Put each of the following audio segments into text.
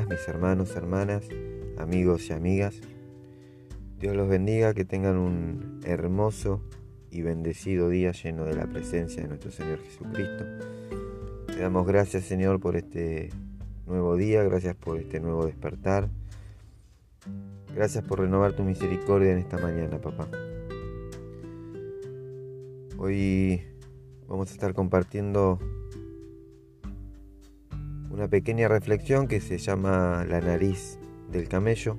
mis hermanos, hermanas, amigos y amigas. Dios los bendiga, que tengan un hermoso y bendecido día lleno de la presencia de nuestro Señor Jesucristo. Te damos gracias Señor por este nuevo día, gracias por este nuevo despertar. Gracias por renovar tu misericordia en esta mañana, papá. Hoy vamos a estar compartiendo una pequeña reflexión que se llama La nariz del camello.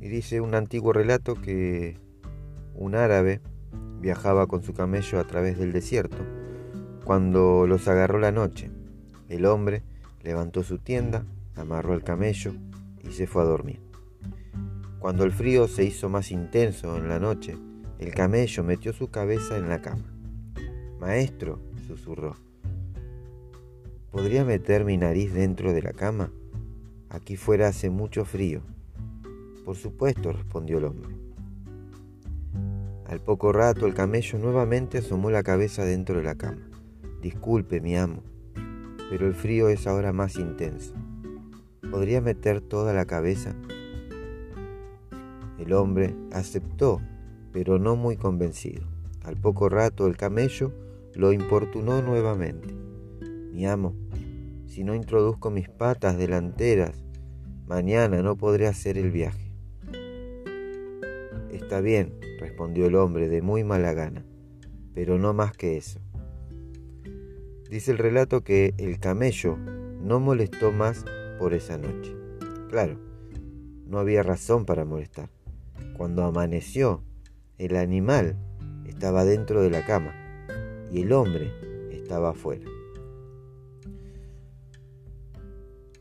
Y dice un antiguo relato que un árabe viajaba con su camello a través del desierto cuando los agarró la noche. El hombre levantó su tienda, amarró el camello y se fue a dormir. Cuando el frío se hizo más intenso en la noche, el camello metió su cabeza en la cama. Maestro, susurró, ¿Podría meter mi nariz dentro de la cama? Aquí fuera hace mucho frío. Por supuesto, respondió el hombre. Al poco rato el camello nuevamente asomó la cabeza dentro de la cama. Disculpe, mi amo, pero el frío es ahora más intenso. ¿Podría meter toda la cabeza? El hombre aceptó, pero no muy convencido. Al poco rato el camello lo importunó nuevamente. Mi amo, si no introduzco mis patas delanteras, mañana no podré hacer el viaje. Está bien, respondió el hombre de muy mala gana, pero no más que eso. Dice el relato que el camello no molestó más por esa noche. Claro, no había razón para molestar. Cuando amaneció, el animal estaba dentro de la cama y el hombre estaba afuera.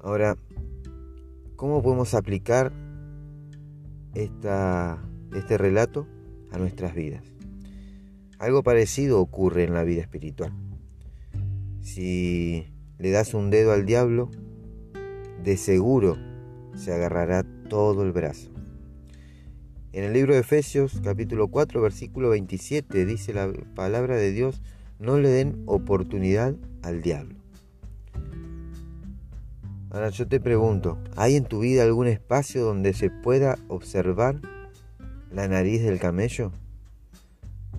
Ahora, ¿cómo podemos aplicar este relato a nuestras vidas? Algo parecido ocurre en la vida espiritual. Si le das un dedo al diablo, de seguro se agarrará todo el brazo. En el libro de Efesios capítulo 4 versículo 27 dice la palabra de Dios, no le den oportunidad al diablo. Ahora yo te pregunto, ¿hay en tu vida algún espacio donde se pueda observar la nariz del camello?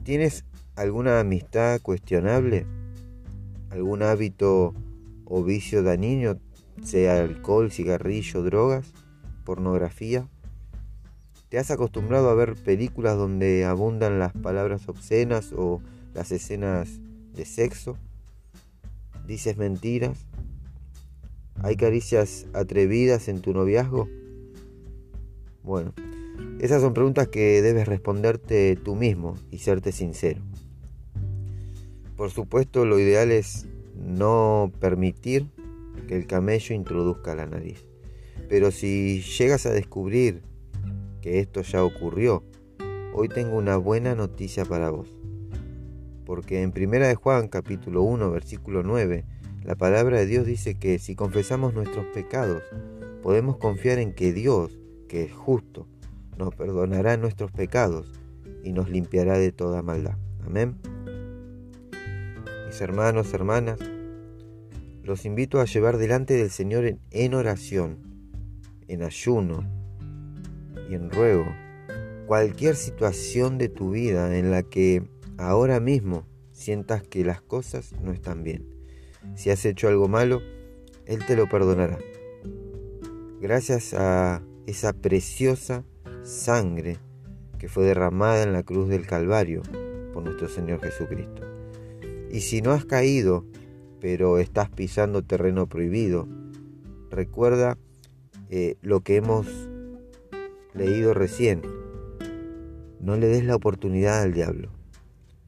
¿Tienes alguna amistad cuestionable? ¿Algún hábito o vicio dañino, sea alcohol, cigarrillo, drogas, pornografía? ¿Te has acostumbrado a ver películas donde abundan las palabras obscenas o las escenas de sexo? ¿Dices mentiras? ¿Hay caricias atrevidas en tu noviazgo? Bueno, esas son preguntas que debes responderte tú mismo y serte sincero. Por supuesto, lo ideal es no permitir que el camello introduzca la nariz. Pero si llegas a descubrir que esto ya ocurrió, hoy tengo una buena noticia para vos. Porque en 1 de Juan capítulo 1 versículo 9 la palabra de Dios dice que si confesamos nuestros pecados, podemos confiar en que Dios, que es justo, nos perdonará nuestros pecados y nos limpiará de toda maldad. Amén. Mis hermanos, hermanas, los invito a llevar delante del Señor en, oración, en ayuno y en ruego cualquier situación de tu vida en la que ahora mismo sientas que las cosas no están bien. Si has hecho algo malo, Él te lo perdonará. Gracias a esa preciosa sangre que fue derramada en la cruz del Calvario por nuestro Señor Jesucristo. Y si no has caído, pero estás pisando terreno prohibido, recuerda eh, lo que hemos leído recién. No le des la oportunidad al diablo.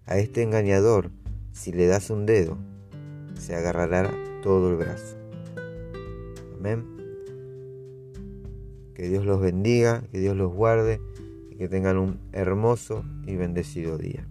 A este engañador, si le das un dedo, se agarrará todo el brazo. Amén. Que Dios los bendiga, que Dios los guarde y que tengan un hermoso y bendecido día.